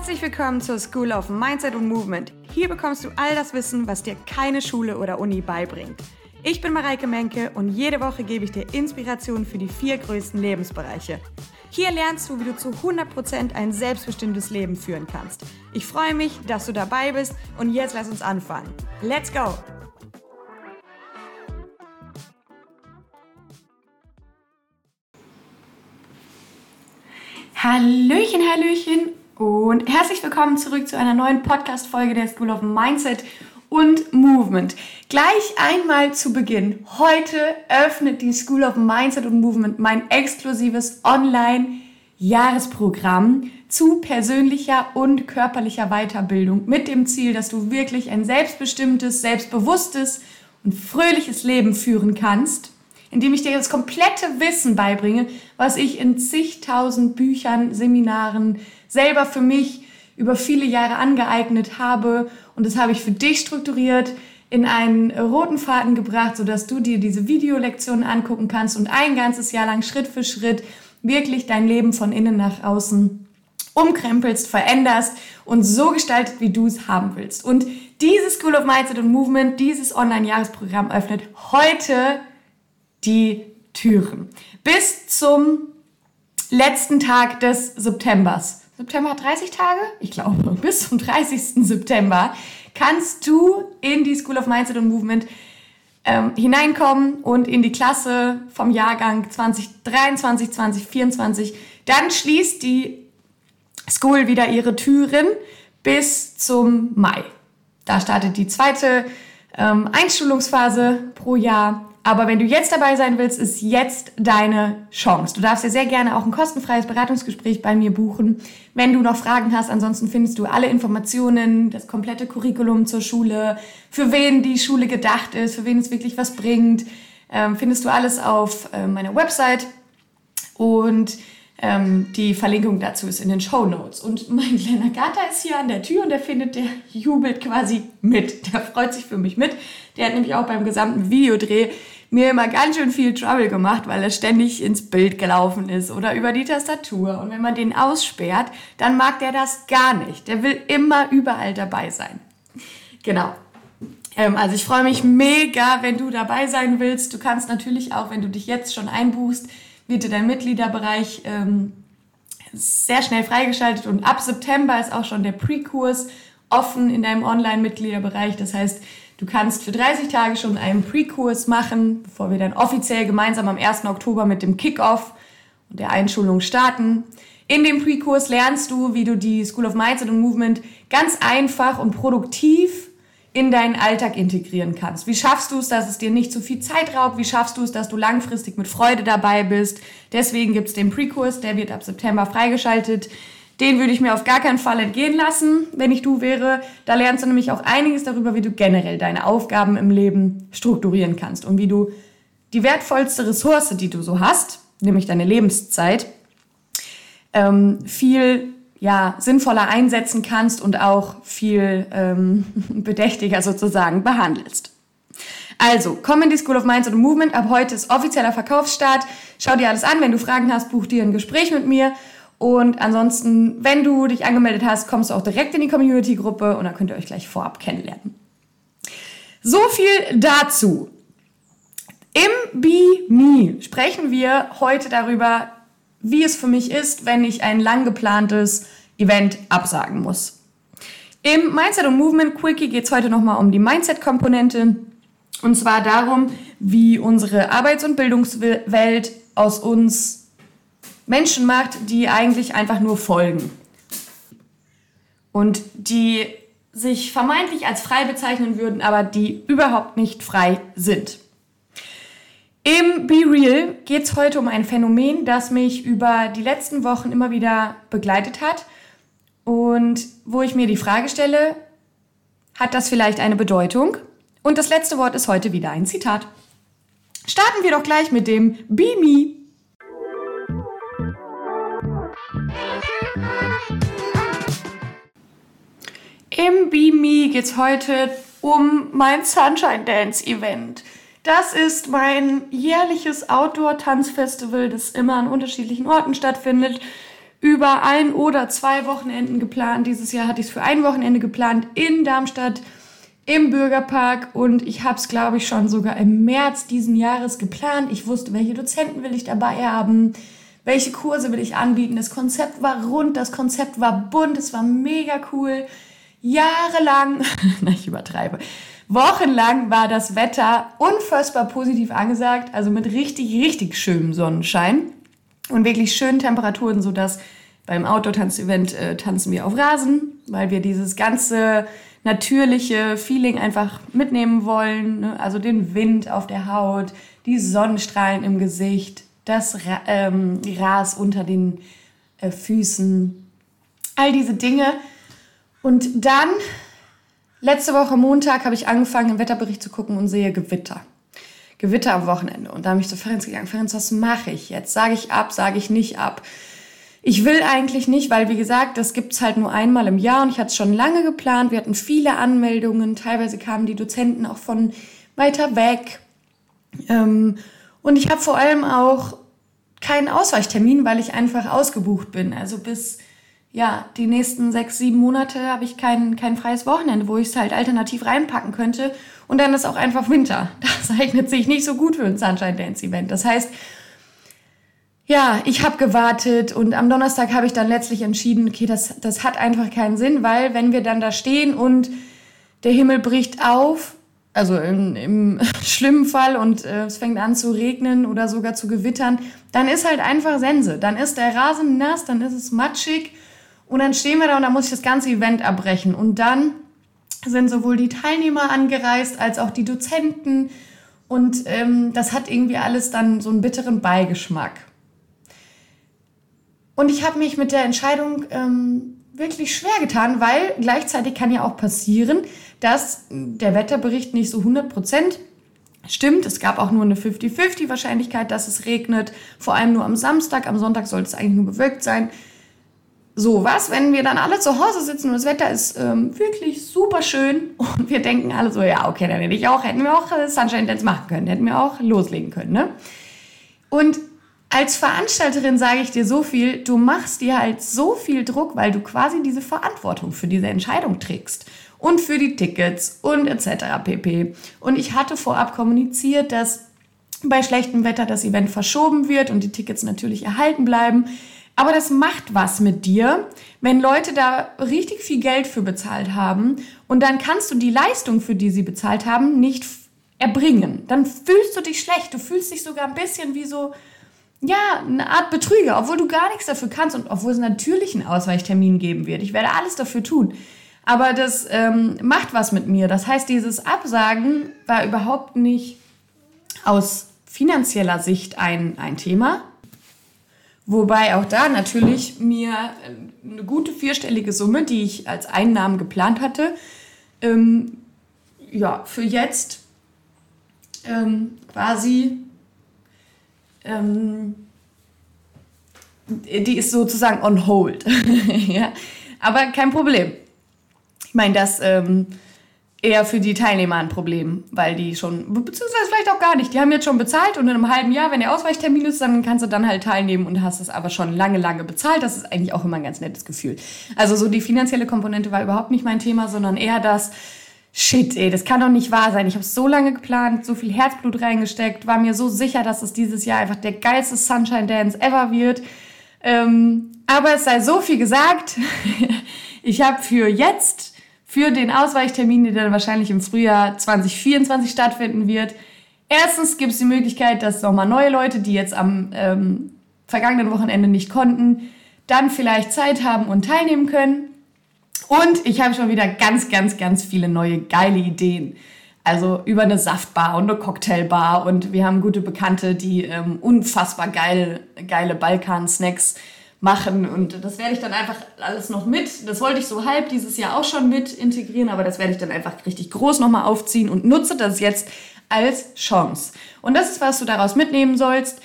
Herzlich willkommen zur School of Mindset und Movement. Hier bekommst du all das Wissen, was dir keine Schule oder Uni beibringt. Ich bin Mareike Menke und jede Woche gebe ich dir Inspiration für die vier größten Lebensbereiche. Hier lernst du, wie du zu 100% ein selbstbestimmtes Leben führen kannst. Ich freue mich, dass du dabei bist und jetzt lass uns anfangen. Let's go! Hallöchen, Hallöchen und herzlich willkommen zurück zu einer neuen Podcast-Folge der School of Mindset und Movement. Gleich einmal zu Beginn. Heute öffnet die School of Mindset und Movement mein exklusives Online-Jahresprogramm zu persönlicher und körperlicher Weiterbildung mit dem Ziel, dass du wirklich ein selbstbestimmtes, selbstbewusstes und fröhliches Leben führen kannst indem ich dir das komplette Wissen beibringe, was ich in zigtausend Büchern, Seminaren selber für mich über viele Jahre angeeignet habe. Und das habe ich für dich strukturiert, in einen roten Faden gebracht, sodass du dir diese Videolektionen angucken kannst und ein ganzes Jahr lang Schritt für Schritt wirklich dein Leben von innen nach außen umkrempelst, veränderst und so gestaltet, wie du es haben willst. Und dieses School of Mindset und Movement, dieses Online-Jahresprogramm öffnet heute die Türen. Bis zum letzten Tag des Septembers. September hat 30 Tage? Ich glaube, bis zum 30. September kannst du in die School of Mindset und Movement ähm, hineinkommen und in die Klasse vom Jahrgang 2023, 2024. Dann schließt die School wieder ihre Türen bis zum Mai. Da startet die zweite ähm, Einschulungsphase pro Jahr aber wenn du jetzt dabei sein willst, ist jetzt deine Chance. Du darfst ja sehr gerne auch ein kostenfreies Beratungsgespräch bei mir buchen. Wenn du noch Fragen hast, ansonsten findest du alle Informationen, das komplette Curriculum zur Schule, für wen die Schule gedacht ist, für wen es wirklich was bringt, ähm, findest du alles auf äh, meiner Website. Und ähm, die Verlinkung dazu ist in den Show Notes. Und mein kleiner Gatter ist hier an der Tür und der findet, der jubelt quasi mit. Der freut sich für mich mit. Der hat nämlich auch beim gesamten Videodreh mir immer ganz schön viel Trouble gemacht, weil er ständig ins Bild gelaufen ist oder über die Tastatur. Und wenn man den aussperrt, dann mag der das gar nicht. Der will immer überall dabei sein. Genau. Ähm, also ich freue mich mega, wenn du dabei sein willst. Du kannst natürlich auch, wenn du dich jetzt schon einbuchst, wird dir dein Mitgliederbereich ähm, sehr schnell freigeschaltet und ab September ist auch schon der Pre-Kurs offen in deinem Online-Mitgliederbereich. Das heißt, du kannst für 30 Tage schon einen Pre-Kurs machen, bevor wir dann offiziell gemeinsam am 1. Oktober mit dem Kickoff und der Einschulung starten. In dem Pre-Kurs lernst du, wie du die School of Mindset und Movement ganz einfach und produktiv in deinen Alltag integrieren kannst. Wie schaffst du es, dass es dir nicht zu viel Zeit raubt? Wie schaffst du es, dass du langfristig mit Freude dabei bist? Deswegen gibt es den Pre-Kurs, der wird ab September freigeschaltet. Den würde ich mir auf gar keinen Fall entgehen lassen, wenn ich du wäre. Da lernst du nämlich auch einiges darüber, wie du generell deine Aufgaben im Leben strukturieren kannst und wie du die wertvollste Ressource, die du so hast, nämlich deine Lebenszeit, ähm, viel ja, sinnvoller einsetzen kannst und auch viel ähm, bedächtiger sozusagen behandelst. Also, komm in die School of Minds and Movement. Ab heute ist offizieller Verkaufsstart. Schau dir alles an. Wenn du Fragen hast, buch dir ein Gespräch mit mir. Und ansonsten, wenn du dich angemeldet hast, kommst du auch direkt in die Community-Gruppe und dann könnt ihr euch gleich vorab kennenlernen. So viel dazu. Im Be Me sprechen wir heute darüber, wie es für mich ist, wenn ich ein lang geplantes Event absagen muss. Im Mindset und Movement Quickie geht es heute nochmal um die Mindset-Komponente. Und zwar darum, wie unsere Arbeits- und Bildungswelt aus uns Menschen macht, die eigentlich einfach nur folgen. Und die sich vermeintlich als frei bezeichnen würden, aber die überhaupt nicht frei sind. Im Be Real geht es heute um ein Phänomen, das mich über die letzten Wochen immer wieder begleitet hat und wo ich mir die Frage stelle, hat das vielleicht eine Bedeutung? Und das letzte Wort ist heute wieder ein Zitat. Starten wir doch gleich mit dem Be Me. Im Be Me geht es heute um mein Sunshine Dance Event. Das ist mein jährliches Outdoor-Tanzfestival, das immer an unterschiedlichen Orten stattfindet. über ein oder zwei Wochenenden geplant. Dieses Jahr hatte ich es für ein Wochenende geplant in Darmstadt im Bürgerpark und ich habe es, glaube ich, schon sogar im März diesen Jahres geplant. Ich wusste, welche Dozenten will ich dabei haben, welche Kurse will ich anbieten. Das Konzept war rund, das Konzept war bunt, es war mega cool. Jahrelang, na ich übertreibe, wochenlang war das Wetter unfassbar positiv angesagt, also mit richtig, richtig schönem Sonnenschein und wirklich schönen Temperaturen, sodass beim Outdoor-Tanzevent äh, tanzen wir auf Rasen, weil wir dieses ganze natürliche Feeling einfach mitnehmen wollen. Ne? Also den Wind auf der Haut, die Sonnenstrahlen im Gesicht, das Ra ähm, Gras unter den äh, Füßen, all diese Dinge. Und dann, letzte Woche Montag, habe ich angefangen, im Wetterbericht zu gucken und sehe Gewitter. Gewitter am Wochenende. Und da bin ich zu Ferenc gegangen. Ferenc, was mache ich jetzt? Sage ich ab, sage ich nicht ab? Ich will eigentlich nicht, weil wie gesagt, das gibt's halt nur einmal im Jahr und ich hatte es schon lange geplant. Wir hatten viele Anmeldungen, teilweise kamen die Dozenten auch von weiter weg. Ähm, und ich habe vor allem auch keinen Ausweichtermin, weil ich einfach ausgebucht bin. Also bis ja, die nächsten sechs, sieben Monate habe ich kein, kein freies Wochenende, wo ich es halt alternativ reinpacken könnte. Und dann ist auch einfach Winter. Das eignet sich nicht so gut für ein Sunshine Dance Event. Das heißt, ja, ich habe gewartet und am Donnerstag habe ich dann letztlich entschieden, okay, das, das hat einfach keinen Sinn, weil wenn wir dann da stehen und der Himmel bricht auf, also im, im schlimmen Fall und äh, es fängt an zu regnen oder sogar zu gewittern, dann ist halt einfach Sense. Dann ist der Rasen nass, dann ist es matschig und dann stehen wir da und dann muss ich das ganze Event abbrechen. Und dann sind sowohl die Teilnehmer angereist als auch die Dozenten und ähm, das hat irgendwie alles dann so einen bitteren Beigeschmack. Und ich habe mich mit der Entscheidung ähm, wirklich schwer getan, weil gleichzeitig kann ja auch passieren, dass der Wetterbericht nicht so 100% stimmt. Es gab auch nur eine 50-50 Wahrscheinlichkeit, dass es regnet. Vor allem nur am Samstag. Am Sonntag sollte es eigentlich nur bewölkt sein. So, was, wenn wir dann alle zu Hause sitzen und das Wetter ist ähm, wirklich super schön und wir denken alle so, ja, okay, dann hätte ich auch, hätten wir auch äh, Sunshine Dance machen können, hätten wir auch loslegen können, ne? Und als Veranstalterin sage ich dir so viel, du machst dir halt so viel Druck, weil du quasi diese Verantwortung für diese Entscheidung trägst und für die Tickets und etc. pp. Und ich hatte vorab kommuniziert, dass bei schlechtem Wetter das Event verschoben wird und die Tickets natürlich erhalten bleiben. Aber das macht was mit dir, wenn Leute da richtig viel Geld für bezahlt haben und dann kannst du die Leistung, für die sie bezahlt haben, nicht erbringen. Dann fühlst du dich schlecht. Du fühlst dich sogar ein bisschen wie so, ja, eine Art Betrüger, obwohl du gar nichts dafür kannst und obwohl es natürlich einen Ausweichtermin geben wird. Ich werde alles dafür tun. Aber das ähm, macht was mit mir. Das heißt, dieses Absagen war überhaupt nicht aus finanzieller Sicht ein, ein Thema. Wobei auch da natürlich mir eine gute vierstellige Summe, die ich als Einnahmen geplant hatte, ähm, ja, für jetzt ähm, quasi ähm, die ist sozusagen on hold. ja? Aber kein Problem. Ich meine, das ähm, eher für die Teilnehmer ein Problem, weil die schon, beziehungsweise vielleicht auch gar nicht, die haben jetzt schon bezahlt und in einem halben Jahr, wenn der Ausweichtermin ist, dann kannst du dann halt teilnehmen und hast es aber schon lange, lange bezahlt. Das ist eigentlich auch immer ein ganz nettes Gefühl. Also so die finanzielle Komponente war überhaupt nicht mein Thema, sondern eher das, shit, ey, das kann doch nicht wahr sein. Ich habe so lange geplant, so viel Herzblut reingesteckt, war mir so sicher, dass es dieses Jahr einfach der geilste Sunshine Dance ever wird. Ähm, aber es sei so viel gesagt. ich habe für jetzt, für den Ausweichtermin, der dann wahrscheinlich im Frühjahr 2024 stattfinden wird, erstens gibt es die Möglichkeit, dass nochmal neue Leute, die jetzt am ähm, vergangenen Wochenende nicht konnten, dann vielleicht Zeit haben und teilnehmen können. Und ich habe schon wieder ganz, ganz, ganz viele neue geile Ideen. Also über eine Saftbar und eine Cocktailbar und wir haben gute Bekannte, die ähm, unfassbar geil, geile Balkan-Snacks machen und das werde ich dann einfach alles noch mit. Das wollte ich so halb dieses Jahr auch schon mit integrieren, aber das werde ich dann einfach richtig groß nochmal aufziehen und nutze das jetzt als Chance. Und das ist, was du daraus mitnehmen sollst.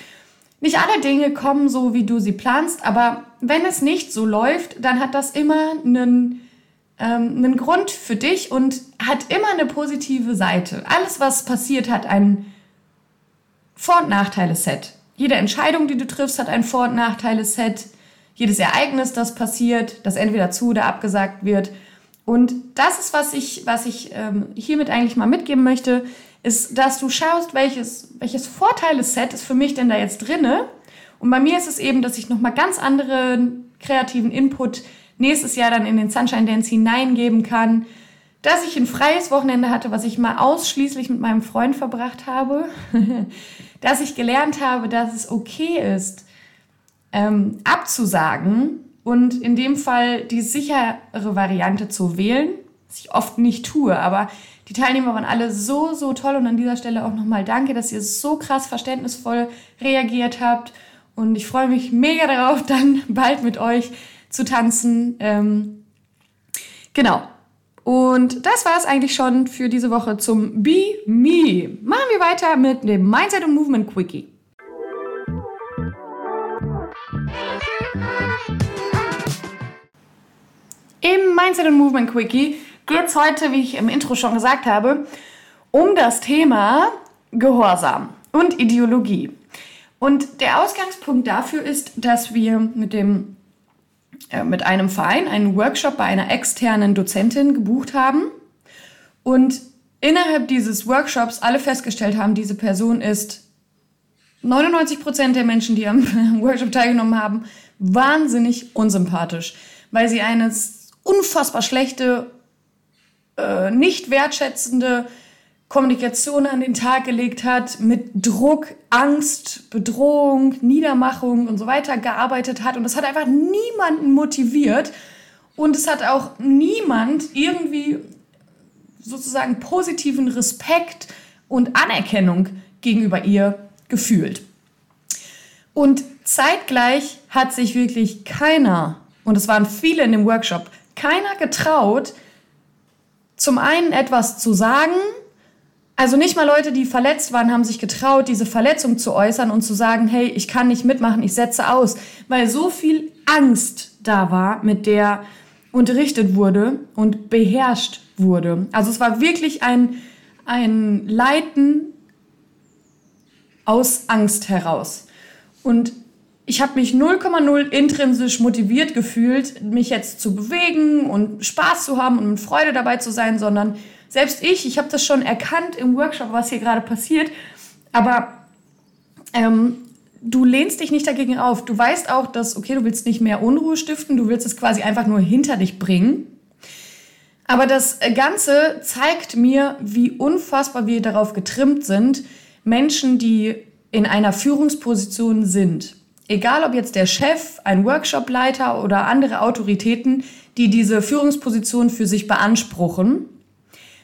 Nicht alle Dinge kommen so, wie du sie planst, aber wenn es nicht so läuft, dann hat das immer einen ähm, einen Grund für dich und hat immer eine positive Seite. Alles, was passiert, hat ein Vor- und Nachteile-Set. Jede Entscheidung, die du triffst, hat ein Vor- und Nachteile-Set. Jedes Ereignis, das passiert, das entweder zu oder abgesagt wird. Und das ist, was ich, was ich ähm, hiermit eigentlich mal mitgeben möchte, ist, dass du schaust, welches, welches Vorteile-Set ist für mich denn da jetzt drinne. Und bei mir ist es eben, dass ich nochmal ganz anderen kreativen Input nächstes Jahr dann in den Sunshine Dance hineingeben kann, dass ich ein freies Wochenende hatte, was ich mal ausschließlich mit meinem Freund verbracht habe, dass ich gelernt habe, dass es okay ist, ähm, abzusagen und in dem Fall die sichere Variante zu wählen, was ich oft nicht tue, aber die Teilnehmer waren alle so, so toll und an dieser Stelle auch nochmal danke, dass ihr so krass verständnisvoll reagiert habt und ich freue mich mega darauf, dann bald mit euch zu tanzen. Ähm, genau. Und das war es eigentlich schon für diese Woche zum Be Me. Machen wir weiter mit dem Mindset und Movement Quickie. Im Mindset und Movement Quickie geht es heute, wie ich im Intro schon gesagt habe, um das Thema Gehorsam und Ideologie. Und der Ausgangspunkt dafür ist, dass wir mit dem äh, mit einem Verein einen Workshop bei einer externen Dozentin gebucht haben und innerhalb dieses Workshops alle festgestellt haben, diese Person ist 99 Prozent der Menschen, die am Workshop teilgenommen haben, wahnsinnig unsympathisch, weil sie eine unfassbar schlechte, äh, nicht wertschätzende Kommunikation an den Tag gelegt hat, mit Druck, Angst, Bedrohung, Niedermachung und so weiter gearbeitet hat. Und das hat einfach niemanden motiviert. Und es hat auch niemand irgendwie sozusagen positiven Respekt und Anerkennung gegenüber ihr gefühlt. Und zeitgleich hat sich wirklich keiner, und es waren viele in dem Workshop, keiner getraut, zum einen etwas zu sagen, also nicht mal Leute, die verletzt waren, haben sich getraut, diese Verletzung zu äußern und zu sagen, hey, ich kann nicht mitmachen, ich setze aus, weil so viel Angst da war, mit der unterrichtet wurde und beherrscht wurde. Also es war wirklich ein, ein Leiten aus Angst heraus. Und ich habe mich 0,0 intrinsisch motiviert gefühlt, mich jetzt zu bewegen und Spaß zu haben und mit Freude dabei zu sein, sondern selbst ich, ich habe das schon erkannt im Workshop, was hier gerade passiert, aber ähm, du lehnst dich nicht dagegen auf. Du weißt auch, dass, okay, du willst nicht mehr Unruhe stiften, du willst es quasi einfach nur hinter dich bringen. Aber das Ganze zeigt mir, wie unfassbar wir darauf getrimmt sind, Menschen, die in einer Führungsposition sind, egal ob jetzt der Chef, ein Workshopleiter oder andere Autoritäten, die diese Führungsposition für sich beanspruchen,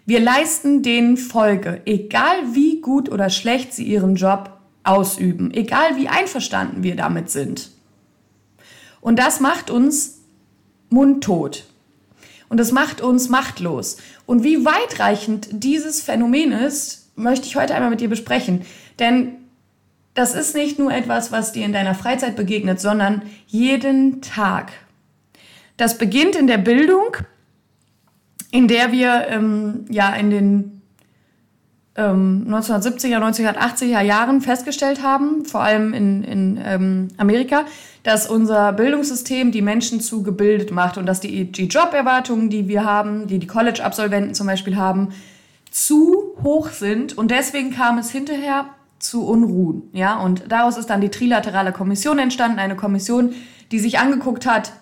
wir leisten denen Folge, egal wie gut oder schlecht sie ihren Job ausüben, egal wie einverstanden wir damit sind. Und das macht uns mundtot. Und das macht uns machtlos. Und wie weitreichend dieses Phänomen ist, möchte ich heute einmal mit dir besprechen. Denn das ist nicht nur etwas, was dir in deiner Freizeit begegnet, sondern jeden Tag. Das beginnt in der Bildung in der wir ähm, ja in den ähm, 1970er, 1980er Jahren festgestellt haben, vor allem in, in ähm, Amerika, dass unser Bildungssystem die Menschen zu gebildet macht und dass die, die Joberwartungen, die wir haben, die die College-Absolventen zum Beispiel haben, zu hoch sind und deswegen kam es hinterher zu Unruhen. Ja, und daraus ist dann die Trilaterale Kommission entstanden, eine Kommission, die sich angeguckt hat,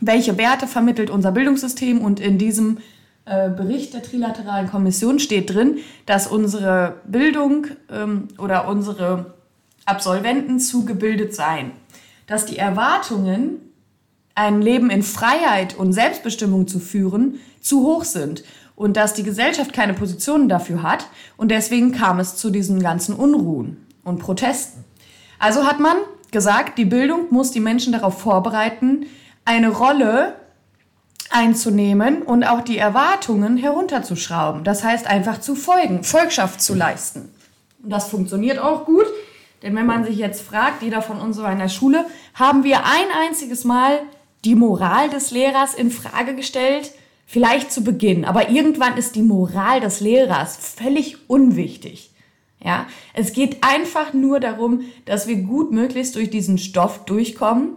welche Werte vermittelt unser Bildungssystem und in diesem äh, Bericht der Trilateralen Kommission steht drin, dass unsere Bildung ähm, oder unsere Absolventen zugebildet seien. Dass die Erwartungen, ein Leben in Freiheit und Selbstbestimmung zu führen, zu hoch sind und dass die Gesellschaft keine Positionen dafür hat und deswegen kam es zu diesen ganzen Unruhen und Protesten. Also hat man gesagt, die Bildung muss die Menschen darauf vorbereiten, eine Rolle einzunehmen und auch die Erwartungen herunterzuschrauben. Das heißt einfach zu folgen, Volkschaft zu leisten. Und das funktioniert auch gut, denn wenn man sich jetzt fragt, jeder von uns war in der Schule, haben wir ein einziges Mal die Moral des Lehrers in Frage gestellt? Vielleicht zu Beginn, aber irgendwann ist die Moral des Lehrers völlig unwichtig. Ja, es geht einfach nur darum, dass wir gut möglichst durch diesen Stoff durchkommen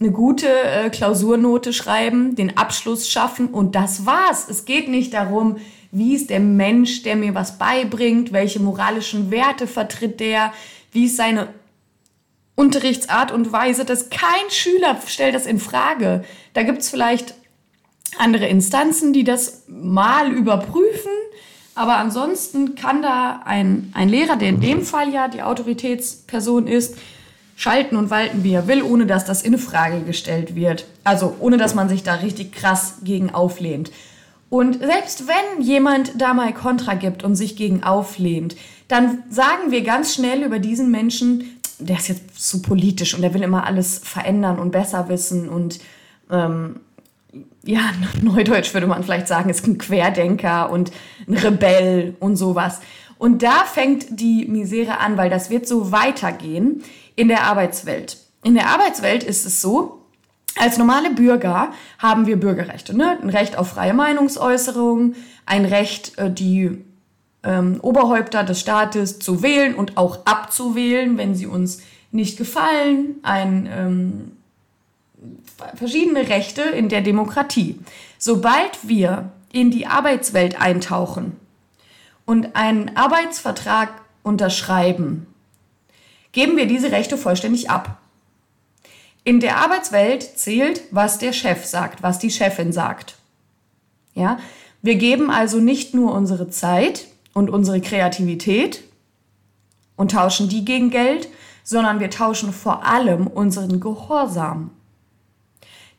eine gute äh, Klausurnote schreiben, den Abschluss schaffen und das war's. Es geht nicht darum, wie ist der Mensch, der mir was beibringt, welche moralischen Werte vertritt der, wie ist seine Unterrichtsart und Weise. Das kein Schüler stellt das in Frage. Da gibt's vielleicht andere Instanzen, die das mal überprüfen, aber ansonsten kann da ein, ein Lehrer, der in dem Fall ja die Autoritätsperson ist, schalten und walten, wie er will, ohne dass das in Frage gestellt wird. Also ohne dass man sich da richtig krass gegen auflehnt. Und selbst wenn jemand da mal Kontra gibt und sich gegen auflehnt, dann sagen wir ganz schnell über diesen Menschen, der ist jetzt zu politisch und der will immer alles verändern und besser wissen und ähm, ja, neudeutsch würde man vielleicht sagen, ist ein Querdenker und ein Rebell und sowas. Und da fängt die Misere an, weil das wird so weitergehen in der Arbeitswelt. In der Arbeitswelt ist es so, als normale Bürger haben wir Bürgerrechte, ne? ein Recht auf freie Meinungsäußerung, ein Recht, äh, die ähm, Oberhäupter des Staates zu wählen und auch abzuwählen, wenn sie uns nicht gefallen, ein, ähm, verschiedene Rechte in der Demokratie. Sobald wir in die Arbeitswelt eintauchen und einen Arbeitsvertrag unterschreiben, geben wir diese Rechte vollständig ab. In der Arbeitswelt zählt, was der Chef sagt, was die Chefin sagt. Ja, wir geben also nicht nur unsere Zeit und unsere Kreativität und tauschen die gegen Geld, sondern wir tauschen vor allem unseren Gehorsam.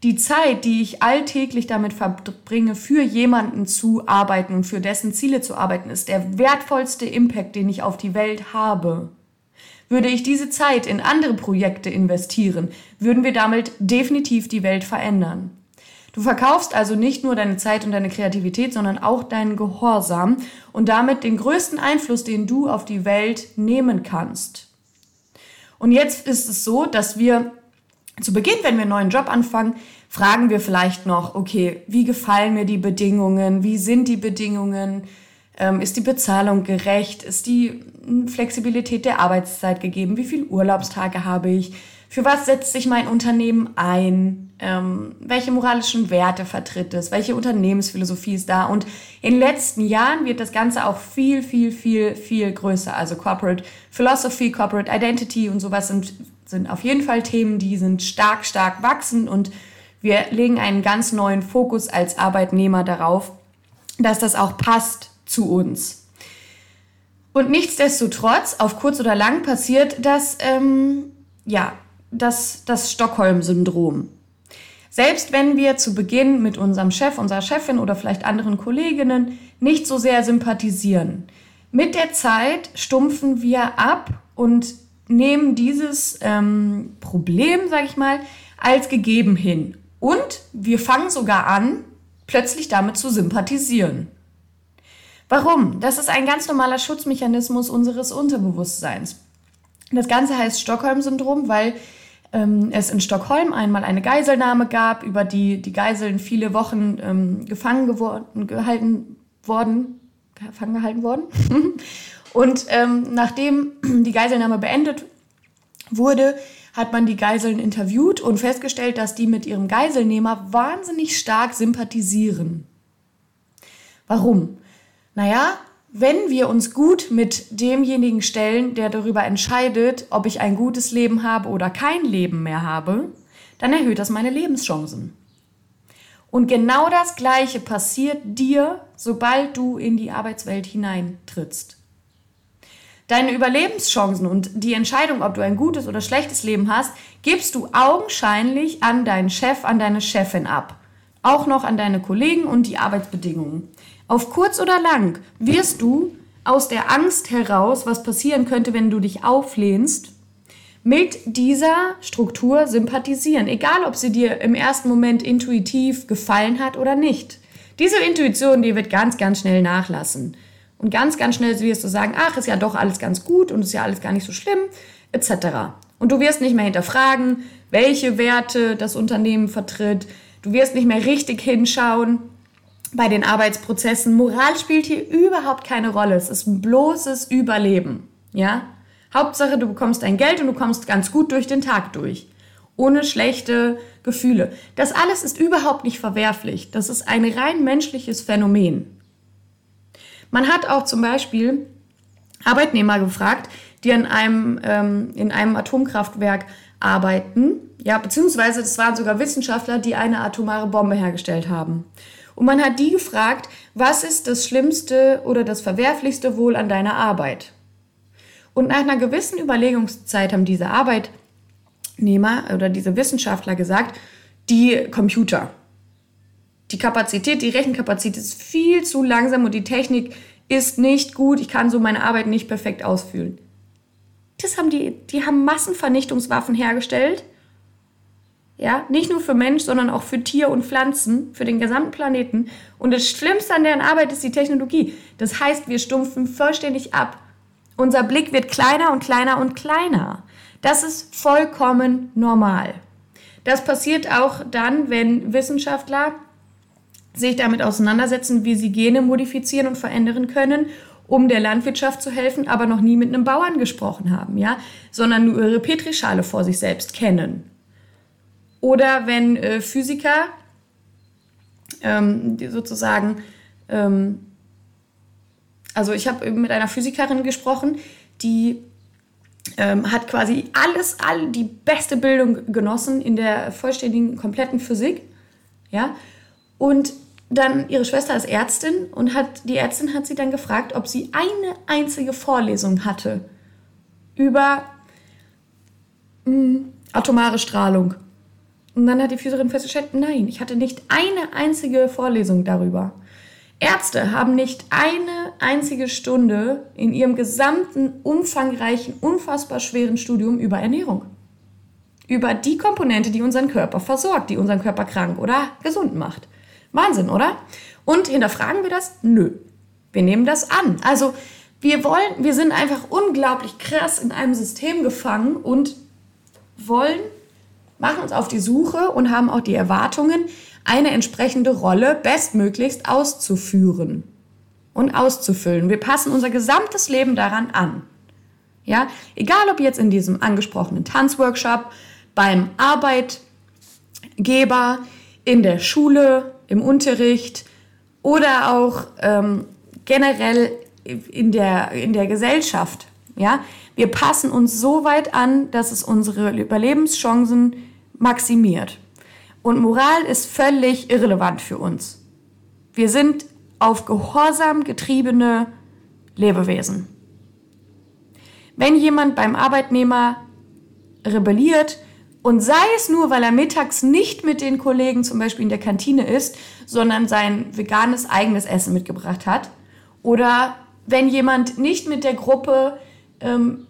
Die Zeit, die ich alltäglich damit verbringe, für jemanden zu arbeiten und für dessen Ziele zu arbeiten, ist der wertvollste Impact, den ich auf die Welt habe. Würde ich diese Zeit in andere Projekte investieren, würden wir damit definitiv die Welt verändern. Du verkaufst also nicht nur deine Zeit und deine Kreativität, sondern auch deinen Gehorsam und damit den größten Einfluss, den du auf die Welt nehmen kannst. Und jetzt ist es so, dass wir zu Beginn, wenn wir einen neuen Job anfangen, fragen wir vielleicht noch, okay, wie gefallen mir die Bedingungen? Wie sind die Bedingungen? Ähm, ist die Bezahlung gerecht? Ist die Flexibilität der Arbeitszeit gegeben? Wie viele Urlaubstage habe ich? Für was setzt sich mein Unternehmen ein? Ähm, welche moralischen Werte vertritt es? Welche Unternehmensphilosophie ist da? Und in den letzten Jahren wird das Ganze auch viel, viel, viel, viel größer. Also Corporate Philosophy, Corporate Identity und sowas sind, sind auf jeden Fall Themen, die sind stark, stark wachsend und wir legen einen ganz neuen Fokus als Arbeitnehmer darauf, dass das auch passt zu uns. Und nichtsdestotrotz, auf kurz oder lang passiert das, ähm, ja, das, das Stockholm-Syndrom. Selbst wenn wir zu Beginn mit unserem Chef, unserer Chefin oder vielleicht anderen Kolleginnen nicht so sehr sympathisieren, mit der Zeit stumpfen wir ab und nehmen dieses ähm, Problem, sage ich mal, als gegeben hin. Und wir fangen sogar an, plötzlich damit zu sympathisieren. Warum? Das ist ein ganz normaler Schutzmechanismus unseres Unterbewusstseins. Das Ganze heißt Stockholm-Syndrom, weil ähm, es in Stockholm einmal eine Geiselnahme gab, über die die Geiseln viele Wochen ähm, gefangen geworden, gehalten worden, gefangen gehalten worden. Und ähm, nachdem die Geiselnahme beendet wurde, hat man die Geiseln interviewt und festgestellt, dass die mit ihrem Geiselnehmer wahnsinnig stark sympathisieren. Warum? Naja, wenn wir uns gut mit demjenigen stellen, der darüber entscheidet, ob ich ein gutes Leben habe oder kein Leben mehr habe, dann erhöht das meine Lebenschancen. Und genau das Gleiche passiert dir, sobald du in die Arbeitswelt hineintrittst. Deine Überlebenschancen und die Entscheidung, ob du ein gutes oder schlechtes Leben hast, gibst du augenscheinlich an deinen Chef, an deine Chefin ab. Auch noch an deine Kollegen und die Arbeitsbedingungen. Auf kurz oder lang wirst du aus der Angst heraus, was passieren könnte, wenn du dich auflehnst, mit dieser Struktur sympathisieren, egal ob sie dir im ersten Moment intuitiv gefallen hat oder nicht. Diese Intuition, die wird ganz, ganz schnell nachlassen. Und ganz, ganz schnell wirst du sagen, ach, ist ja doch alles ganz gut und ist ja alles gar nicht so schlimm, etc. Und du wirst nicht mehr hinterfragen, welche Werte das Unternehmen vertritt. Du wirst nicht mehr richtig hinschauen, bei den Arbeitsprozessen. Moral spielt hier überhaupt keine Rolle. Es ist ein bloßes Überleben. Ja? Hauptsache, du bekommst dein Geld und du kommst ganz gut durch den Tag durch. Ohne schlechte Gefühle. Das alles ist überhaupt nicht verwerflich. Das ist ein rein menschliches Phänomen. Man hat auch zum Beispiel Arbeitnehmer gefragt, die an einem, ähm, in einem Atomkraftwerk arbeiten. Ja, beziehungsweise es waren sogar Wissenschaftler, die eine atomare Bombe hergestellt haben. Und man hat die gefragt, was ist das Schlimmste oder das Verwerflichste wohl an deiner Arbeit? Und nach einer gewissen Überlegungszeit haben diese Arbeitnehmer oder diese Wissenschaftler gesagt, die Computer. Die Kapazität, die Rechenkapazität ist viel zu langsam und die Technik ist nicht gut. Ich kann so meine Arbeit nicht perfekt ausführen. Das haben die, die haben Massenvernichtungswaffen hergestellt. Ja, nicht nur für Mensch, sondern auch für Tier und Pflanzen, für den gesamten Planeten. Und das Schlimmste an deren Arbeit ist die Technologie. Das heißt, wir stumpfen vollständig ab. Unser Blick wird kleiner und kleiner und kleiner. Das ist vollkommen normal. Das passiert auch dann, wenn Wissenschaftler sich damit auseinandersetzen, wie sie Gene modifizieren und verändern können, um der Landwirtschaft zu helfen, aber noch nie mit einem Bauern gesprochen haben, ja, sondern nur ihre Petrischale vor sich selbst kennen. Oder wenn äh, Physiker ähm, sozusagen ähm, also ich habe mit einer Physikerin gesprochen, die ähm, hat quasi alles, all die beste Bildung genossen in der vollständigen, kompletten Physik. Ja? Und dann ihre Schwester ist Ärztin und hat, die Ärztin hat sie dann gefragt, ob sie eine einzige Vorlesung hatte über mh, hm, atomare Strahlung. Und dann hat die Physikerin festgestellt, nein, ich hatte nicht eine einzige Vorlesung darüber. Ärzte haben nicht eine einzige Stunde in ihrem gesamten umfangreichen, unfassbar schweren Studium über Ernährung. Über die Komponente, die unseren Körper versorgt, die unseren Körper krank oder gesund macht. Wahnsinn, oder? Und hinterfragen wir das? Nö. Wir nehmen das an. Also wir wollen, wir sind einfach unglaublich krass in einem System gefangen und wollen, machen uns auf die Suche und haben auch die Erwartungen, eine entsprechende Rolle bestmöglichst auszuführen und auszufüllen. Wir passen unser gesamtes Leben daran an. Ja, egal ob jetzt in diesem angesprochenen Tanzworkshop, beim Arbeitgeber, in der Schule, im Unterricht oder auch ähm, generell in der, in der Gesellschaft. Ja, wir passen uns so weit an, dass es unsere Überlebenschancen maximiert. Und Moral ist völlig irrelevant für uns. Wir sind auf Gehorsam getriebene Lebewesen. Wenn jemand beim Arbeitnehmer rebelliert und sei es nur, weil er mittags nicht mit den Kollegen zum Beispiel in der Kantine ist, sondern sein veganes eigenes Essen mitgebracht hat, oder wenn jemand nicht mit der Gruppe ähm,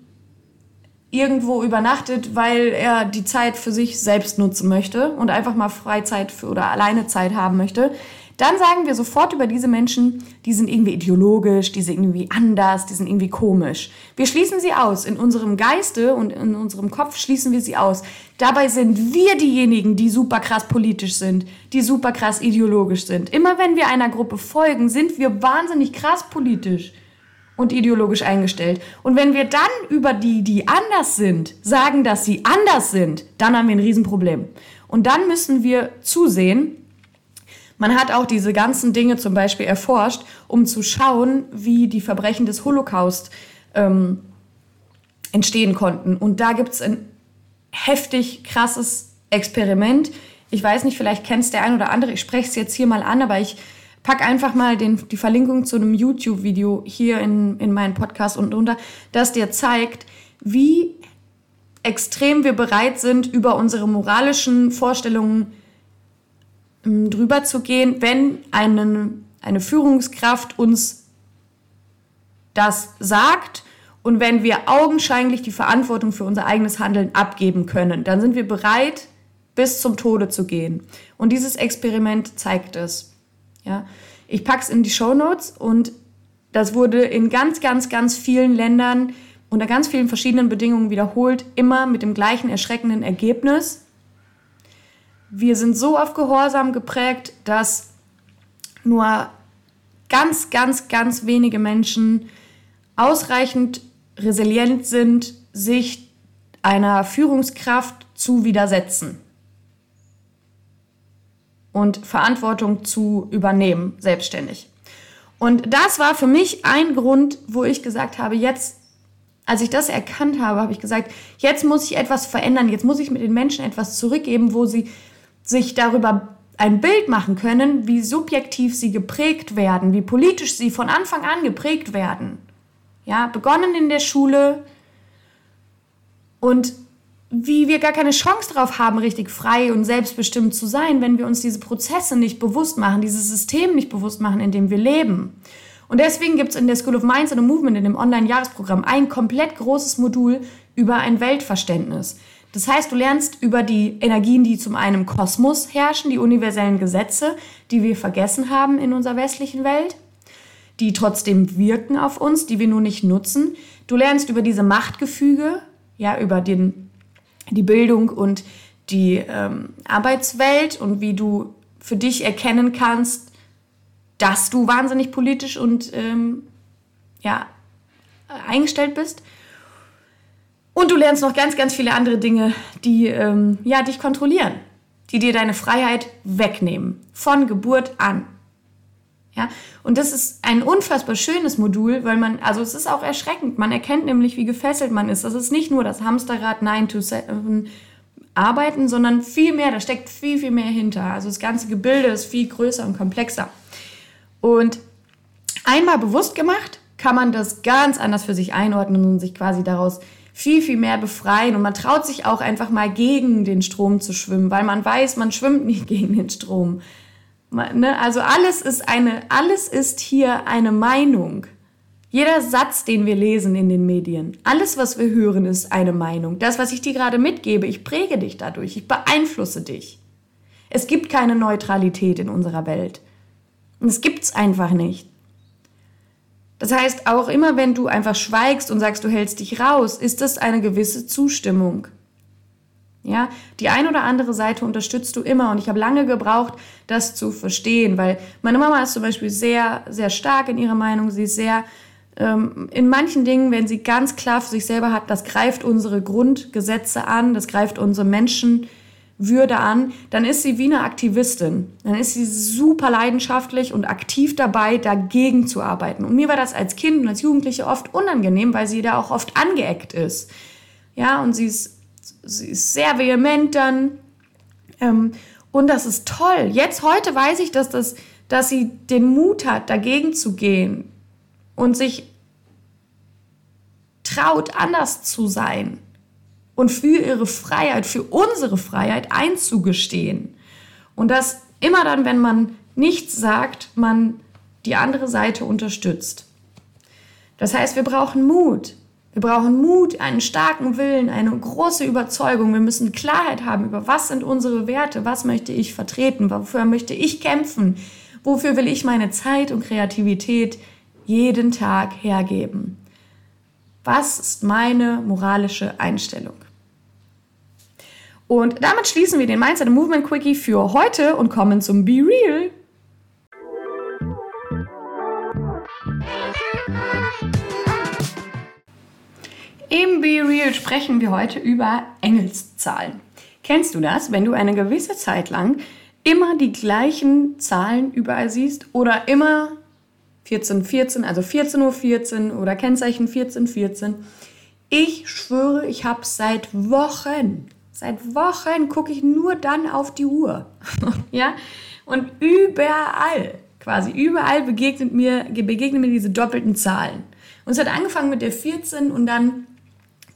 irgendwo übernachtet, weil er die Zeit für sich selbst nutzen möchte und einfach mal Freizeit für, oder alleine Zeit haben möchte, dann sagen wir sofort über diese Menschen, die sind irgendwie ideologisch, die sind irgendwie anders, die sind irgendwie komisch. Wir schließen sie aus. In unserem Geiste und in unserem Kopf schließen wir sie aus. Dabei sind wir diejenigen, die super krass politisch sind, die super krass ideologisch sind. Immer wenn wir einer Gruppe folgen, sind wir wahnsinnig krass politisch und ideologisch eingestellt. Und wenn wir dann über die, die anders sind, sagen, dass sie anders sind, dann haben wir ein Riesenproblem. Und dann müssen wir zusehen, man hat auch diese ganzen Dinge zum Beispiel erforscht, um zu schauen, wie die Verbrechen des Holocaust ähm, entstehen konnten. Und da gibt es ein heftig krasses Experiment. Ich weiß nicht, vielleicht kennt es der ein oder andere. Ich spreche es jetzt hier mal an, aber ich pack einfach mal den, die Verlinkung zu einem YouTube-Video hier in, in meinen Podcast unten drunter, das dir zeigt, wie extrem wir bereit sind, über unsere moralischen Vorstellungen ähm, drüber zu gehen, wenn eine, eine Führungskraft uns das sagt und wenn wir augenscheinlich die Verantwortung für unser eigenes Handeln abgeben können, dann sind wir bereit, bis zum Tode zu gehen. Und dieses Experiment zeigt es. Ja? Ich packe es in die Show Notes und das wurde in ganz, ganz, ganz vielen Ländern unter ganz vielen verschiedenen Bedingungen wiederholt, immer mit dem gleichen erschreckenden Ergebnis. Wir sind so auf Gehorsam geprägt, dass nur ganz, ganz, ganz wenige Menschen ausreichend resilient sind, sich einer Führungskraft zu widersetzen. Und Verantwortung zu übernehmen, selbstständig. Und das war für mich ein Grund, wo ich gesagt habe, jetzt, als ich das erkannt habe, habe ich gesagt, jetzt muss ich etwas verändern, jetzt muss ich mit den Menschen etwas zurückgeben, wo sie sich darüber ein Bild machen können, wie subjektiv sie geprägt werden, wie politisch sie von Anfang an geprägt werden. Ja, begonnen in der Schule und wie wir gar keine Chance darauf haben, richtig frei und selbstbestimmt zu sein, wenn wir uns diese Prozesse nicht bewusst machen, dieses System nicht bewusst machen, in dem wir leben. Und deswegen gibt es in der School of Minds and Movement, in dem Online-Jahresprogramm, ein komplett großes Modul über ein Weltverständnis. Das heißt, du lernst über die Energien, die zum einen im Kosmos herrschen, die universellen Gesetze, die wir vergessen haben in unserer westlichen Welt, die trotzdem wirken auf uns, die wir nur nicht nutzen. Du lernst über diese Machtgefüge, ja, über den, die Bildung und die ähm, Arbeitswelt und wie du für dich erkennen kannst, dass du wahnsinnig politisch und ähm, ja, eingestellt bist. Und du lernst noch ganz, ganz viele andere Dinge, die ähm, ja, dich kontrollieren, die dir deine Freiheit wegnehmen. Von Geburt an. Ja? Und das ist ein unfassbar schönes Modul, weil man, also es ist auch erschreckend. Man erkennt nämlich, wie gefesselt man ist. Das ist nicht nur das Hamsterrad 9 to 7 arbeiten, sondern viel mehr, da steckt viel, viel mehr hinter. Also das ganze Gebilde ist viel größer und komplexer. Und einmal bewusst gemacht, kann man das ganz anders für sich einordnen und sich quasi daraus viel, viel mehr befreien. Und man traut sich auch einfach mal gegen den Strom zu schwimmen, weil man weiß, man schwimmt nicht gegen den Strom. Ne? Also alles ist eine, alles ist hier eine Meinung. Jeder Satz, den wir lesen in den Medien, alles, was wir hören, ist eine Meinung. Das, was ich dir gerade mitgebe, ich präge dich dadurch, ich beeinflusse dich. Es gibt keine Neutralität in unserer Welt. Und es gibt's einfach nicht. Das heißt, auch immer wenn du einfach schweigst und sagst, du hältst dich raus, ist das eine gewisse Zustimmung. Ja, die ein oder andere Seite unterstützt du immer und ich habe lange gebraucht, das zu verstehen, weil meine Mama ist zum Beispiel sehr, sehr stark in ihrer Meinung, sie ist sehr ähm, in manchen Dingen, wenn sie ganz klar für sich selber hat, das greift unsere Grundgesetze an, das greift unsere Menschen, würde an, dann ist sie wie eine Aktivistin. Dann ist sie super leidenschaftlich und aktiv dabei, dagegen zu arbeiten. Und mir war das als Kind und als Jugendliche oft unangenehm, weil sie da auch oft angeeckt ist. Ja, und sie ist, sie ist sehr vehement dann. Ähm, und das ist toll. Jetzt, heute weiß ich, dass, das, dass sie den Mut hat, dagegen zu gehen und sich traut, anders zu sein und für ihre Freiheit, für unsere Freiheit einzugestehen. Und das immer dann, wenn man nichts sagt, man die andere Seite unterstützt. Das heißt, wir brauchen Mut. Wir brauchen Mut, einen starken Willen, eine große Überzeugung. Wir müssen Klarheit haben über, was sind unsere Werte, was möchte ich vertreten, wofür möchte ich kämpfen, wofür will ich meine Zeit und Kreativität jeden Tag hergeben. Was ist meine moralische Einstellung? Und damit schließen wir den Mindset Movement Quickie für heute und kommen zum Be Real. Im Be Real sprechen wir heute über Engelszahlen. Kennst du das, wenn du eine gewisse Zeit lang immer die gleichen Zahlen überall siehst oder immer 1414, also 14.14 Uhr 14 oder Kennzeichen 1414? Ich schwöre, ich habe seit Wochen Seit Wochen gucke ich nur dann auf die Uhr. ja? Und überall, quasi überall begegnet mir, begegnen mir diese doppelten Zahlen. Und es hat angefangen mit der 14 und dann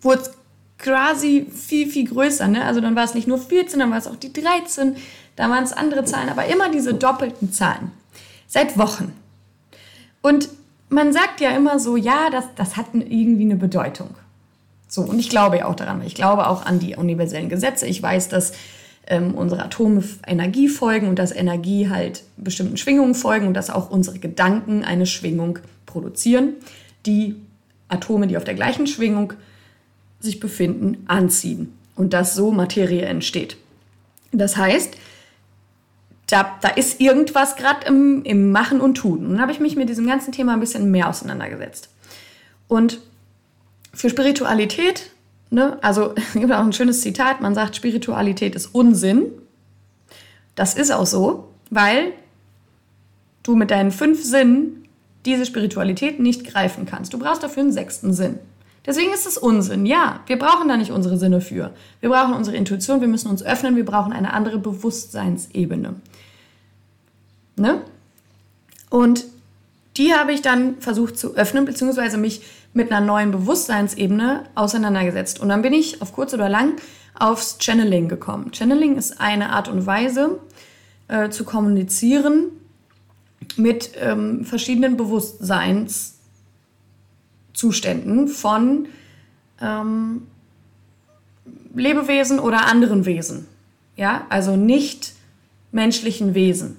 wurde es quasi viel, viel größer. Ne? Also dann war es nicht nur 14, dann war es auch die 13, da waren es andere Zahlen, aber immer diese doppelten Zahlen. Seit Wochen. Und man sagt ja immer so, ja, das, das hat irgendwie eine Bedeutung. So, und ich glaube ja auch daran. Ich glaube auch an die universellen Gesetze. Ich weiß, dass ähm, unsere Atome Energie folgen und dass Energie halt bestimmten Schwingungen folgen und dass auch unsere Gedanken eine Schwingung produzieren, die Atome, die auf der gleichen Schwingung sich befinden, anziehen und dass so Materie entsteht. Das heißt, da, da ist irgendwas gerade im, im Machen und Tun. Und dann habe ich mich mit diesem ganzen Thema ein bisschen mehr auseinandergesetzt. Und für Spiritualität, ne, also es gibt auch ein schönes Zitat, man sagt, Spiritualität ist Unsinn. das ist auch so, weil du mit deinen fünf Sinnen diese Spiritualität nicht greifen kannst. Du brauchst dafür einen sechsten Sinn. Deswegen ist es Unsinn. Ja, wir brauchen da nicht unsere Sinne für. Wir brauchen unsere Intuition, wir müssen uns öffnen, wir brauchen eine andere Bewusstseinsebene. Ne? Und die habe ich dann versucht zu öffnen, beziehungsweise mich mit einer neuen Bewusstseinsebene auseinandergesetzt. Und dann bin ich auf kurz oder lang aufs Channeling gekommen. Channeling ist eine Art und Weise äh, zu kommunizieren mit ähm, verschiedenen Bewusstseinszuständen von ähm, Lebewesen oder anderen Wesen. Ja, also nicht menschlichen Wesen.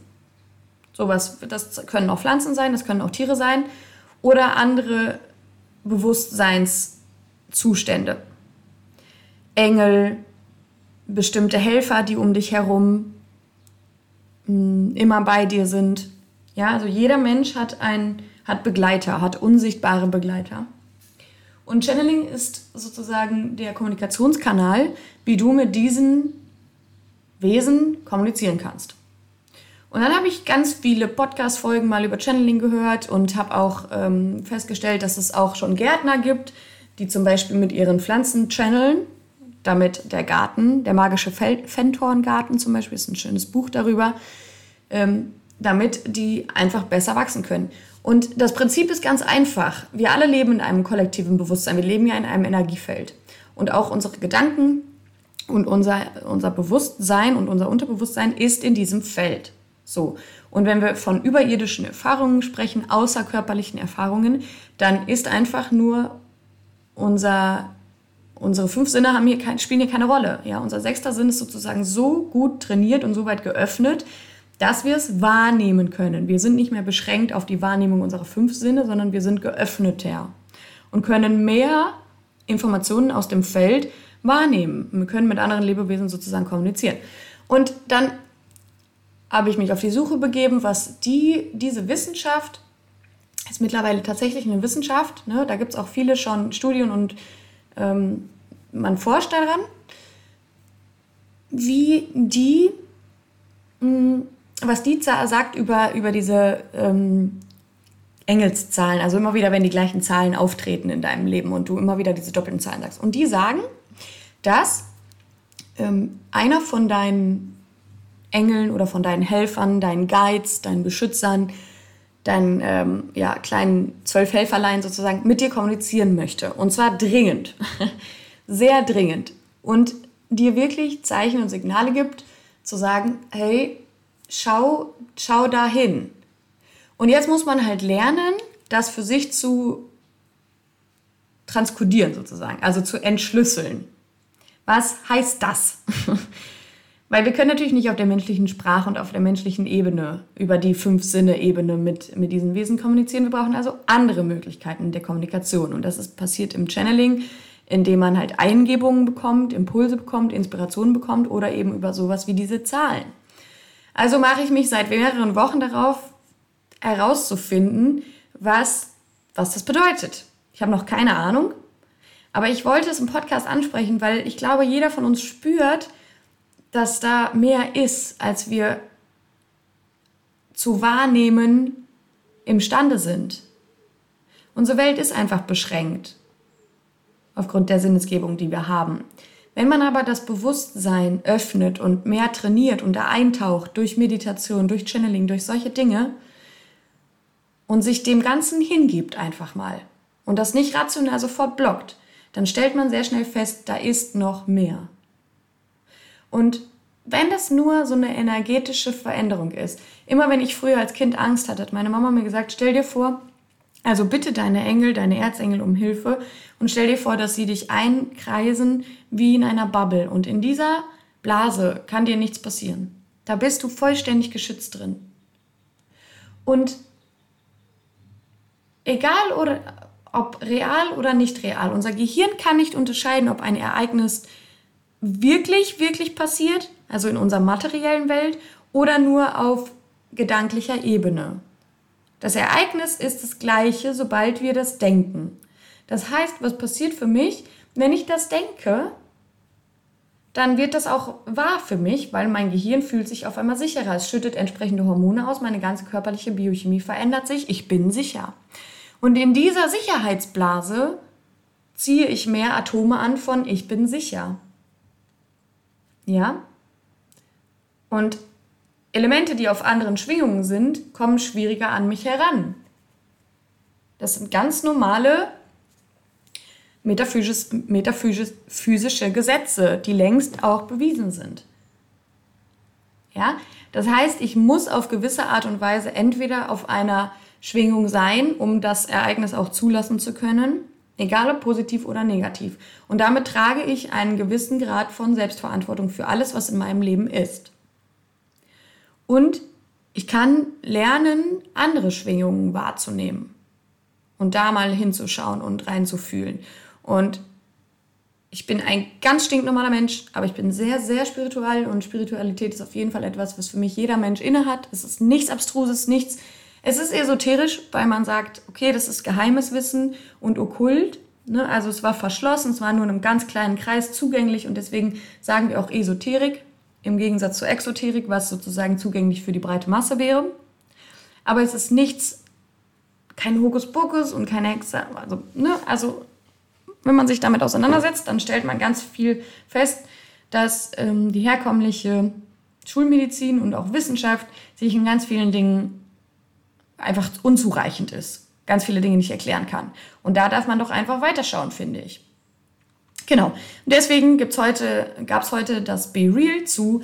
Sowas, das können auch Pflanzen sein, das können auch Tiere sein oder andere Bewusstseinszustände. Engel, bestimmte Helfer, die um dich herum mh, mm, immer bei dir sind. Ja, also jeder Mensch hat ein, hat Begleiter, hat unsichtbare Begleiter. Und Channeling ist sozusagen der Kommunikationskanal, wie du mit diesen Wesen kommunizieren kannst. Und dann habe ich ganz viele Podcast-Folgen mal über Channeling gehört und habe auch ähm, festgestellt, dass es auch schon Gärtner gibt, die zum Beispiel mit ihren Pflanzen channeln. Damit der Garten, der magische Fentorngarten zum Beispiel, ist ein schönes Buch darüber, ähm, damit die einfach besser wachsen können. Und das Prinzip ist ganz einfach. Wir alle leben in einem kollektiven Bewusstsein. Wir leben ja in einem Energiefeld. Und auch unsere Gedanken und unser, unser Bewusstsein und unser Unterbewusstsein ist in diesem Feld. So. Und wenn wir von überirdischen Erfahrungen sprechen, außerkörperlichen Erfahrungen, dann ist einfach nur unser, unsere fünf Sinne haben hier kein, spielen hier keine Rolle. Ja, unser sechster Sinn ist sozusagen so gut trainiert und so weit geöffnet, dass wir es wahrnehmen können. Wir sind nicht mehr beschränkt auf die Wahrnehmung unserer fünf Sinne, sondern wir sind geöffneter und können mehr Informationen aus dem Feld wahrnehmen. Wir können mit anderen Lebewesen sozusagen kommunizieren. Und dann habe ich mich auf die Suche begeben, was die, diese Wissenschaft, ist mittlerweile tatsächlich eine Wissenschaft, ne? da gibt es auch viele schon Studien und ähm, man forscht daran, wie die, hm, was die sagt über, über diese ähm, Engelszahlen, also immer wieder, wenn die gleichen Zahlen auftreten in deinem Leben und du immer wieder diese doppelten Zahlen sagst. Und die sagen, dass ähm, einer von deinen Engeln oder von deinen Helfern, deinen Guides, deinen Beschützern, deinen ähm, ja, kleinen zwölf Helferlein sozusagen mit dir kommunizieren möchte. Und zwar dringend. Sehr dringend. Und dir wirklich Zeichen und Signale gibt, zu sagen, hey, schau, schau dahin. Und jetzt muss man halt lernen, das für sich zu transkodieren sozusagen, also zu entschlüsseln. Was heißt das? Weil wir können natürlich nicht auf der menschlichen Sprache und auf der menschlichen Ebene über die Fünf-Sinne-Ebene mit, mit diesen Wesen kommunizieren. Wir brauchen also andere Möglichkeiten der Kommunikation. Und das ist passiert im Channeling, indem man halt Eingebungen bekommt, Impulse bekommt, Inspirationen bekommt oder eben über sowas wie diese Zahlen. Also mache ich mich seit mehreren Wochen darauf, herauszufinden, was, was das bedeutet. Ich habe noch keine Ahnung, aber ich wollte es im Podcast ansprechen, weil ich glaube, jeder von uns spürt, dass da mehr ist, als wir zu wahrnehmen imstande sind. Unsere Welt ist einfach beschränkt aufgrund der Sinnesgebung, die wir haben. Wenn man aber das Bewusstsein öffnet und mehr trainiert und da eintaucht durch Meditation, durch Channeling, durch solche Dinge und sich dem Ganzen hingibt einfach mal und das nicht rational sofort blockt, dann stellt man sehr schnell fest, da ist noch mehr. Und wenn das nur so eine energetische Veränderung ist, immer wenn ich früher als Kind Angst hatte, hat meine Mama mir gesagt, stell dir vor, also bitte deine Engel, deine Erzengel um Hilfe und stell dir vor, dass sie dich einkreisen wie in einer Bubble und in dieser Blase kann dir nichts passieren. Da bist du vollständig geschützt drin. Und egal oder ob real oder nicht real, unser Gehirn kann nicht unterscheiden, ob ein Ereignis wirklich, wirklich passiert, also in unserer materiellen Welt, oder nur auf gedanklicher Ebene. Das Ereignis ist das gleiche, sobald wir das denken. Das heißt, was passiert für mich, wenn ich das denke, dann wird das auch wahr für mich, weil mein Gehirn fühlt sich auf einmal sicherer. Es schüttet entsprechende Hormone aus, meine ganze körperliche Biochemie verändert sich, ich bin sicher. Und in dieser Sicherheitsblase ziehe ich mehr Atome an von ich bin sicher. Ja? Und Elemente, die auf anderen Schwingungen sind, kommen schwieriger an mich heran. Das sind ganz normale metaphysische Gesetze, die längst auch bewiesen sind. Ja? Das heißt, ich muss auf gewisse Art und Weise entweder auf einer Schwingung sein, um das Ereignis auch zulassen zu können, egal ob positiv oder negativ. Und damit trage ich einen gewissen Grad von Selbstverantwortung für alles, was in meinem Leben ist. Und ich kann lernen, andere Schwingungen wahrzunehmen und da mal hinzuschauen und reinzufühlen. Und ich bin ein ganz stinknormaler Mensch, aber ich bin sehr, sehr spirituell und Spiritualität ist auf jeden Fall etwas, was für mich jeder Mensch innehat. Es ist nichts Abstruses, nichts. Es ist esoterisch, weil man sagt, okay, das ist geheimes Wissen und okkult. Ne? Also es war verschlossen, es war nur in einem ganz kleinen Kreis zugänglich und deswegen sagen wir auch Esoterik im Gegensatz zur Exoterik, was sozusagen zugänglich für die breite Masse wäre. Aber es ist nichts, kein Hokuspokus und keine Hexe. Also, ne? also wenn man sich damit auseinandersetzt, dann stellt man ganz viel fest, dass ähm, die herkömmliche Schulmedizin und auch Wissenschaft sich in ganz vielen Dingen einfach unzureichend ist, ganz viele Dinge nicht erklären kann. Und da darf man doch einfach weiterschauen, finde ich. Genau. Und deswegen gibt's heute, gab es heute das Be Real zu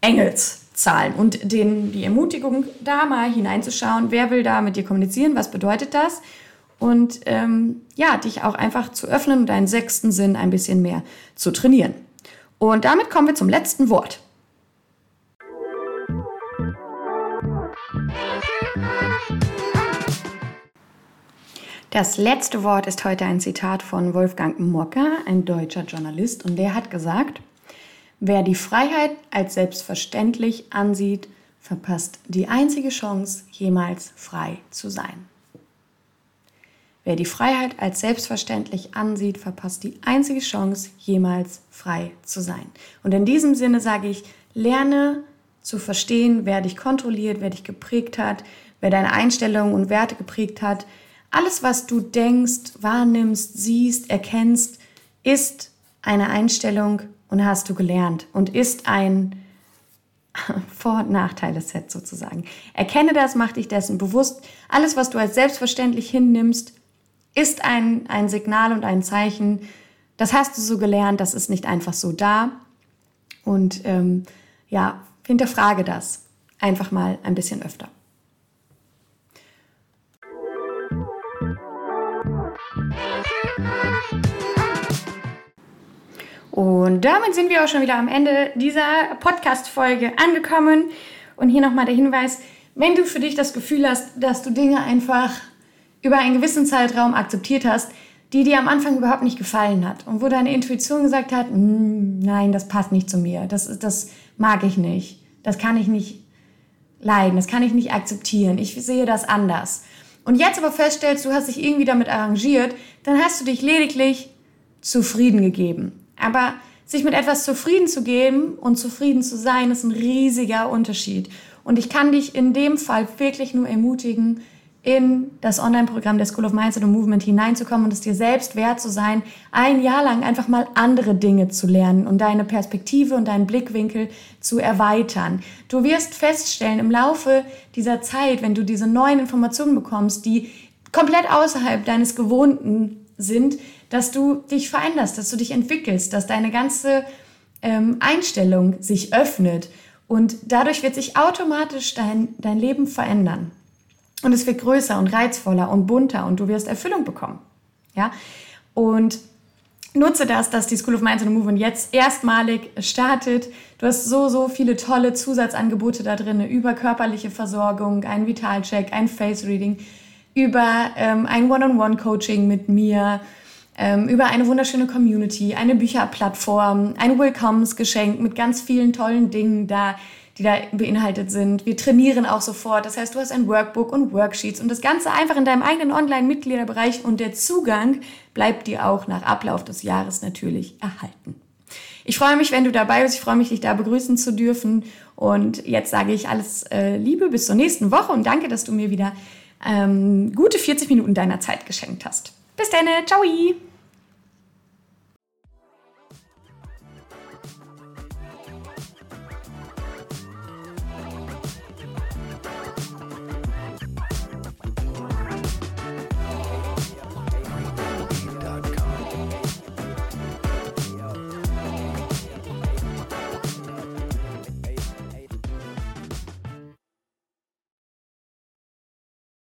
Engelszahlen und den, die Ermutigung, da mal hineinzuschauen, wer will da mit dir kommunizieren, was bedeutet das? Und ähm, ja, dich auch einfach zu öffnen und deinen sechsten Sinn ein bisschen mehr zu trainieren. Und damit kommen wir zum letzten Wort. Das letzte Wort ist heute ein Zitat von Wolfgang Mocker, ein deutscher Journalist, und der hat gesagt, wer die Freiheit als selbstverständlich ansieht, verpasst die einzige Chance, jemals frei zu sein. Wer die Freiheit als selbstverständlich ansieht, verpasst die einzige Chance, jemals frei zu sein. Und in diesem Sinne sage ich, lerne zu verstehen, wer dich kontrolliert, wer dich geprägt hat, wer deine Einstellungen und Werte geprägt hat, alles, was du denkst, wahrnimmst, siehst, erkennst, ist eine Einstellung und hast du gelernt und ist ein Vor- und Nachteile-Set sozusagen. Erkenne das, mach dich dessen bewusst. Alles, was du als selbstverständlich hinnimmst, ist ein, ein Signal und ein Zeichen. Das hast du so gelernt, das ist nicht einfach so da. Und ähm, ja, hinterfrage das einfach mal ein bisschen öfter. Und damit sind wir auch schon wieder am Ende dieser Podcast-Folge angekommen. Und hier nochmal der Hinweis, wenn du für dich das Gefühl hast, dass du Dinge einfach über einen gewissen Zeitraum akzeptiert hast, die dir am Anfang überhaupt nicht gefallen hat und wo deine Intuition gesagt hat, hm, nein, das passt nicht zu mir, das, das mag ich nicht, das kann ich nicht leiden, das kann ich nicht akzeptieren, ich sehe das anders. Und jetzt aber feststellst, du hast dich irgendwie damit arrangiert, dann hast du dich lediglich zufrieden gegeben. Aber sich mit etwas zufrieden zu geben und zufrieden zu sein, ist ein riesiger Unterschied. Und ich kann dich in dem Fall wirklich nur ermutigen, in das Online-Programm der School of Mindset and Movement hineinzukommen und es dir selbst wert zu sein, ein Jahr lang einfach mal andere Dinge zu lernen und deine Perspektive und deinen Blickwinkel zu erweitern. Du wirst feststellen im Laufe dieser Zeit, wenn du diese neuen Informationen bekommst, die komplett außerhalb deines Gewohnten sind, dass du dich veränderst, dass du dich entwickelst, dass deine ganze ähm, Einstellung sich öffnet und dadurch wird sich automatisch dein, dein Leben verändern. Und es wird größer und reizvoller und bunter und du wirst Erfüllung bekommen. Ja? Und nutze das, dass die School of Minds and Movement jetzt erstmalig startet. Du hast so, so viele tolle Zusatzangebote da drin über körperliche Versorgung, einen Vitalcheck, ein Face Reading, über ähm, ein One-on-One-Coaching mit mir, ähm, über eine wunderschöne Community, eine Bücherplattform, ein Willkommensgeschenk mit ganz vielen tollen Dingen da, die da beinhaltet sind. Wir trainieren auch sofort. Das heißt, du hast ein Workbook und Worksheets und das Ganze einfach in deinem eigenen Online-Mitgliederbereich und der Zugang bleibt dir auch nach Ablauf des Jahres natürlich erhalten. Ich freue mich, wenn du dabei bist. Ich freue mich, dich da begrüßen zu dürfen. Und jetzt sage ich alles äh, Liebe bis zur nächsten Woche und danke, dass du mir wieder ähm, gute 40 Minuten deiner Zeit geschenkt hast. Bis dann, ciao!